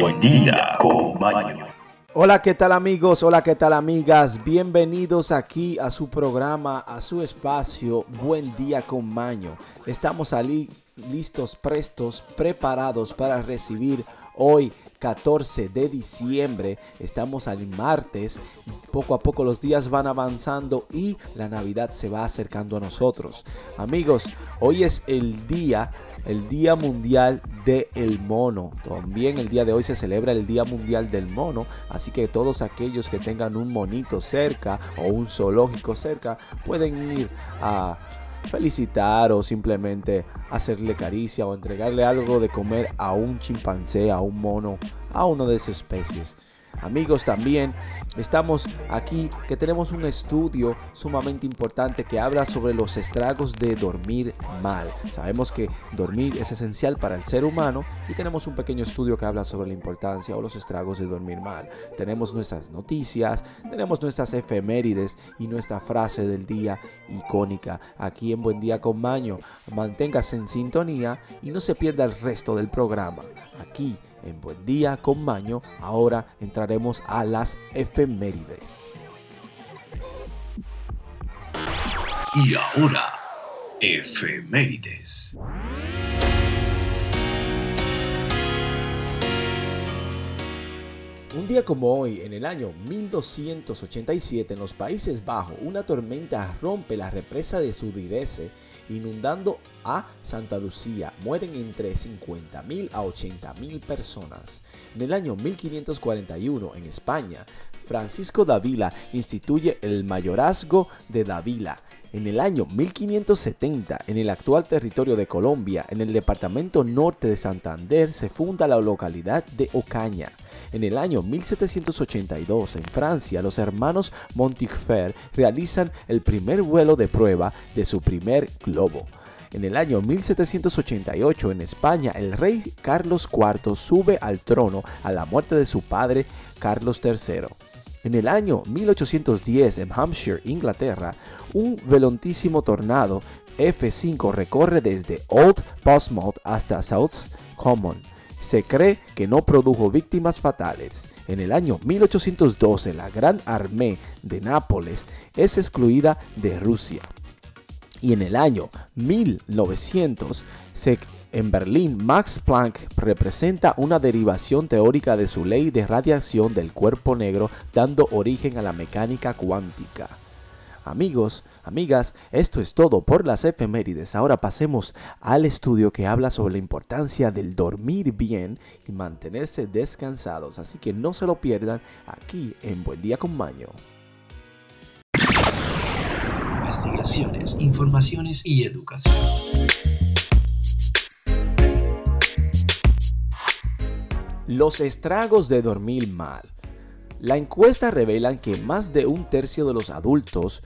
Buen día con. Hola, ¿qué tal amigos? Hola, ¿qué tal amigas? Bienvenidos aquí a su programa, a su espacio Buen día con Maño. Estamos allí listos, prestos, preparados para recibir hoy 14 de diciembre. Estamos al martes. Poco a poco los días van avanzando y la Navidad se va acercando a nosotros. Amigos, hoy es el día el Día Mundial del Mono. También el día de hoy se celebra el Día Mundial del Mono, así que todos aquellos que tengan un monito cerca o un zoológico cerca pueden ir a felicitar o simplemente hacerle caricia o entregarle algo de comer a un chimpancé, a un mono, a uno de esas especies. Amigos, también estamos aquí que tenemos un estudio sumamente importante que habla sobre los estragos de dormir mal. Sabemos que dormir es esencial para el ser humano y tenemos un pequeño estudio que habla sobre la importancia o los estragos de dormir mal. Tenemos nuestras noticias, tenemos nuestras efemérides y nuestra frase del día icónica aquí en Buen Día con Maño. Manténgase en sintonía y no se pierda el resto del programa. Aquí en Buen Día con Maño, ahora entraremos a las efemérides. Y ahora, efemérides. Un día como hoy, en el año 1287, en los Países Bajos, una tormenta rompe la represa de Sudirece inundando a Santa Lucía. Mueren entre 50.000 a 80.000 personas. En el año 1541, en España, Francisco Davila instituye el mayorazgo de Davila. En el año 1570, en el actual territorio de Colombia, en el departamento norte de Santander, se funda la localidad de Ocaña. En el año 1782, en Francia, los hermanos Montifer realizan el primer vuelo de prueba de su primer globo. En el año 1788 en España, el rey Carlos IV sube al trono a la muerte de su padre Carlos III. En el año 1810 en Hampshire, Inglaterra, un velontísimo tornado F5 recorre desde Old Portsmouth hasta South Common se cree que no produjo víctimas fatales. En el año 1812 la Gran Armée de Nápoles es excluida de Rusia. Y en el año 1900 en Berlín Max Planck representa una derivación teórica de su ley de radiación del cuerpo negro dando origen a la mecánica cuántica. Amigos, amigas, esto es todo por las efemérides. Ahora pasemos al estudio que habla sobre la importancia del dormir bien y mantenerse descansados. Así que no se lo pierdan aquí en Buen Día con Maño. Investigaciones, informaciones y educación. Los estragos de dormir mal. La encuesta revela que más de un tercio de los adultos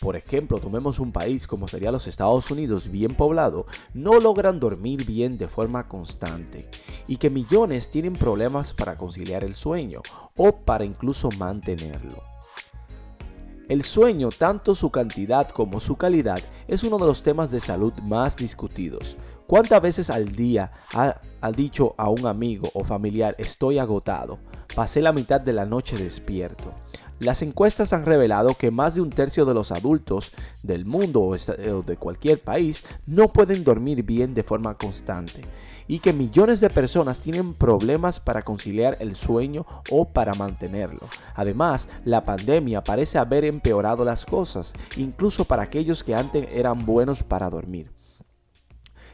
por ejemplo, tomemos un país como sería los Estados Unidos bien poblado, no logran dormir bien de forma constante y que millones tienen problemas para conciliar el sueño o para incluso mantenerlo. El sueño, tanto su cantidad como su calidad, es uno de los temas de salud más discutidos. ¿Cuántas veces al día ha, ha, dicho a un amigo o familiar estoy agotado? Pasé la mitad de la noche despierto. Las encuestas han revelado que más de un tercio de los adultos del mundo o de cualquier país no pueden dormir bien de forma constante y que millones de personas tienen problemas para conciliar el sueño o para mantenerlo. Además, la pandemia parece haber empeorado las cosas, incluso para aquellos que antes eran buenos para dormir.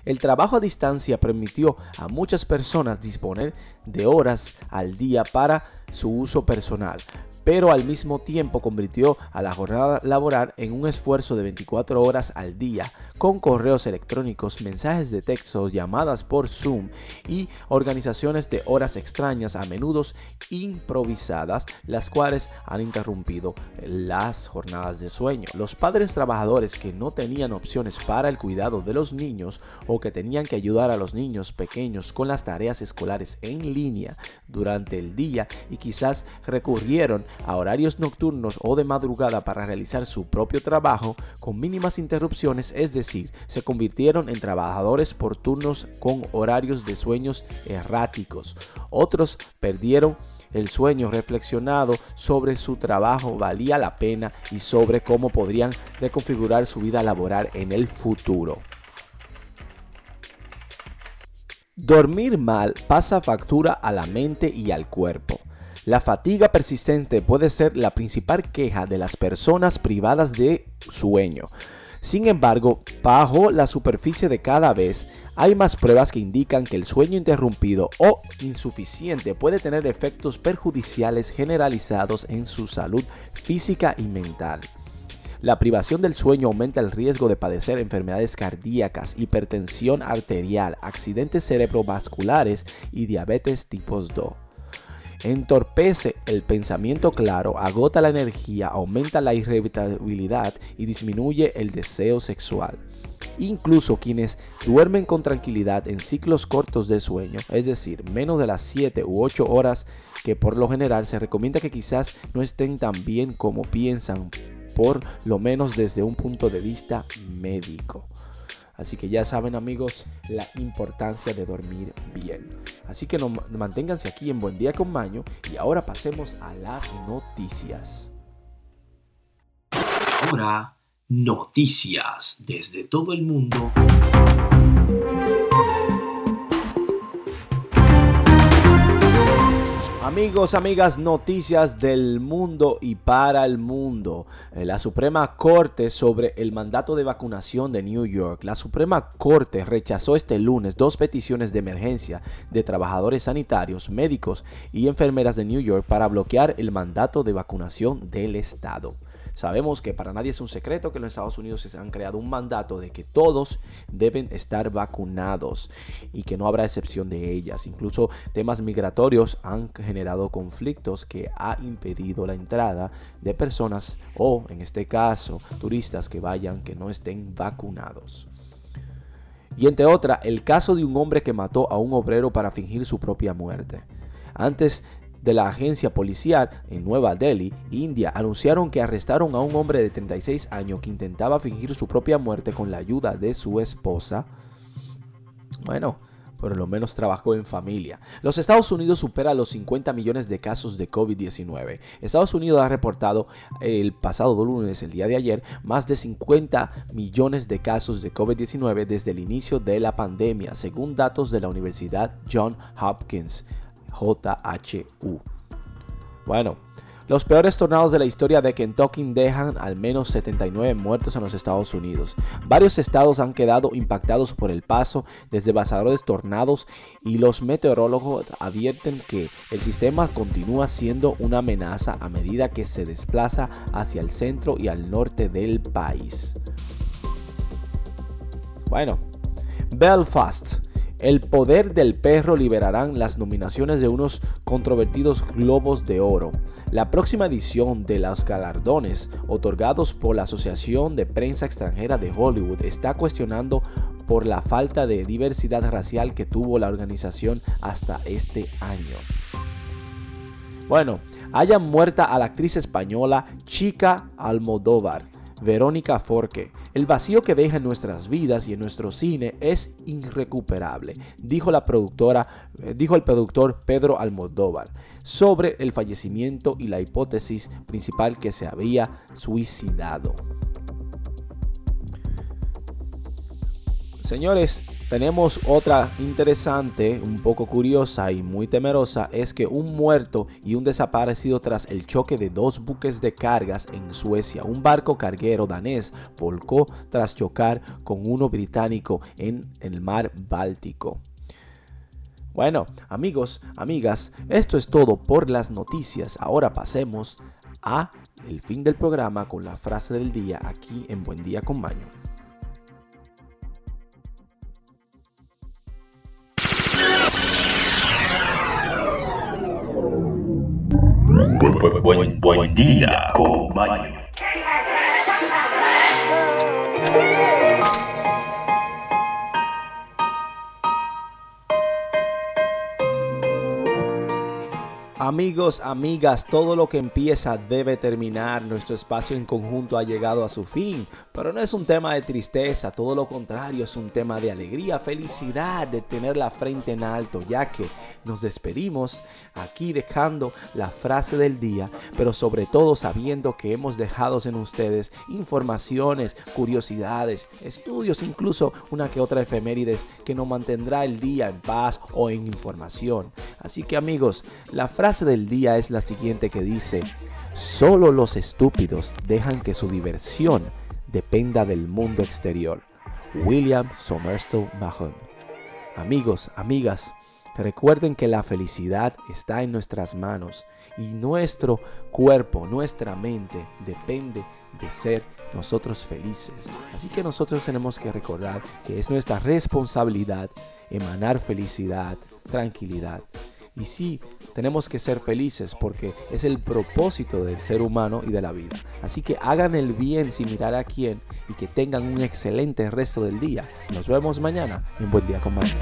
El trabajo a distancia permitió a muchas personas disponer de horas al día para su uso personal, pero al mismo tiempo convirtió a la jornada laboral en un esfuerzo de 24 horas al día, con correos electrónicos, mensajes de texto, llamadas por Zoom y organizaciones de horas extrañas, a menudo improvisadas, las cuales han interrumpido las jornadas de sueño. Los padres trabajadores que no tenían opciones para el cuidado de los niños o que tenían que ayudar a los niños pequeños con las tareas escolares en línea durante el día y quizás recurrieron a horarios nocturnos o de madrugada para realizar su propio trabajo con mínimas interrupciones, es decir, se convirtieron en trabajadores por turnos con horarios de sueños erráticos. Otros perdieron el sueño reflexionado sobre su trabajo valía la pena y sobre cómo podrían reconfigurar su vida laboral en el futuro. Dormir mal pasa factura a la mente y al cuerpo. La fatiga persistente puede ser la principal queja de las personas privadas de sueño. Sin embargo, bajo la superficie de cada vez hay más pruebas que indican que el sueño interrumpido o insuficiente puede tener efectos perjudiciales generalizados en su salud física y mental. La privación del sueño aumenta el riesgo de padecer enfermedades cardíacas, hipertensión arterial, accidentes cerebrovasculares y diabetes tipo 2. Entorpece el pensamiento claro, agota la energía, aumenta la irritabilidad y disminuye el deseo sexual. Incluso quienes duermen con tranquilidad en ciclos cortos de sueño, es decir, menos de las 7 u 8 horas que por lo general se recomienda que quizás no estén tan bien como piensan por lo menos desde un punto de vista médico. Así que ya saben amigos la importancia de dormir bien. Así que manténganse aquí en Buen Día con Maño y ahora pasemos a las noticias. Ahora, noticias desde todo el mundo. Amigos, amigas, noticias del mundo y para el mundo. Eh, la Suprema Corte sobre el mandato de vacunación de New York. La Suprema Corte rechazó este lunes dos peticiones de emergencia de trabajadores sanitarios, médicos y enfermeras de New York para bloquear el mandato de vacunación del Estado. Sabemos que para nadie es un secreto que los Estados Unidos se han creado un mandato de que todos deben estar vacunados y que no habrá excepción de ellas. Incluso temas migratorios han generado conflictos que ha impedido la entrada de personas o, en este caso, turistas que vayan que no estén vacunados. Y entre otra, el caso de un hombre que mató a un obrero para fingir su propia muerte. Antes de la agencia policial en Nueva Delhi, India, anunciaron que arrestaron a un hombre de 36 años que intentaba fingir su propia muerte con la ayuda de su esposa. Bueno, por lo menos trabajó en familia. Los Estados Unidos supera los 50 millones de casos de COVID-19. Estados Unidos ha reportado el pasado lunes, el día de ayer, más de 50 millones de casos de COVID-19 desde el inicio de la pandemia, según datos de la Universidad John Hopkins. JHU. Bueno, los peores tornados de la historia de Kentucky dejan al menos 79 muertos en los Estados Unidos. Varios estados han quedado impactados por el paso de devastadores tornados y los meteorólogos advierten que el sistema continúa siendo una amenaza a medida que se desplaza hacia el centro y al norte del país. Bueno, Belfast el poder del perro liberarán las nominaciones de unos controvertidos globos de oro. La próxima edición de los galardones otorgados por la Asociación de Prensa Extranjera de Hollywood está cuestionando por la falta de diversidad racial que tuvo la organización hasta este año. Bueno, hayan muerta a la actriz española Chica Almodóvar Verónica Forque. El vacío que deja en nuestras vidas y en nuestro cine es irrecuperable, dijo la productora, eh, dijo el productor Pedro Almodóvar sobre el fallecimiento y la hipótesis principal que se había suicidado. Señores, tenemos otra interesante, un poco curiosa y muy temerosa, es que un muerto y un desaparecido tras el choque de dos buques de cargas en Suecia. Un barco carguero danés volcó tras chocar con uno británico en el mar Báltico. Bueno, amigos, amigas, esto es todo por las noticias. Ahora pasemos a el fin del programa con la frase del día aquí en Buen Día con Maño. Buen, buen, día, amigos, amigas, todo lo que empieza debe terminar. Nuestro espacio en conjunto ha llegado a su fin, pero no es un tema de tristeza, todo lo contrario, es un tema de alegría, felicidad, de tener la frente en alto, ya que nos despedimos aquí dejando la frase del día, pero sobre todo sabiendo que hemos dejado en ustedes informaciones, curiosidades, estudios, incluso una que otra efemérides que nos mantendrá el día en paz o en información. Así que amigos, la frase del día es la siguiente que dice, solo los estúpidos dejan que su diversión dependa del mundo exterior. William Somerset Mahon. Amigos, amigas, recuerden que la felicidad está en nuestras manos y nuestro cuerpo, nuestra mente depende de ser nosotros felices. Así que nosotros tenemos que recordar que es nuestra responsabilidad emanar felicidad, tranquilidad. Y sí, tenemos que ser felices porque es el propósito del ser humano y de la vida. Así que hagan el bien sin mirar a quién y que tengan un excelente resto del día. Nos vemos mañana en Buen Día con Mario.